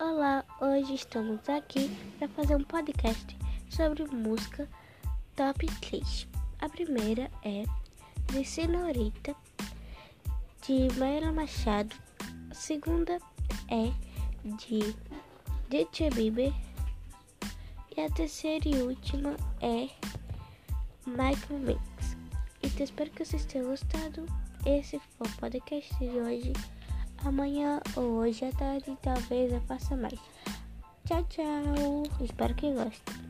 Olá, hoje estamos aqui para fazer um podcast sobre música top 3. A primeira é de Senhorita, de Maíra Machado. A segunda é de DJ Bieber. E a terceira e última é Michael Mix. Então espero que vocês tenham gostado. Esse foi o podcast de hoje. Amanhã ou hoje à tarde talvez eu faça mais. Tchau, tchau. Espero que gostem.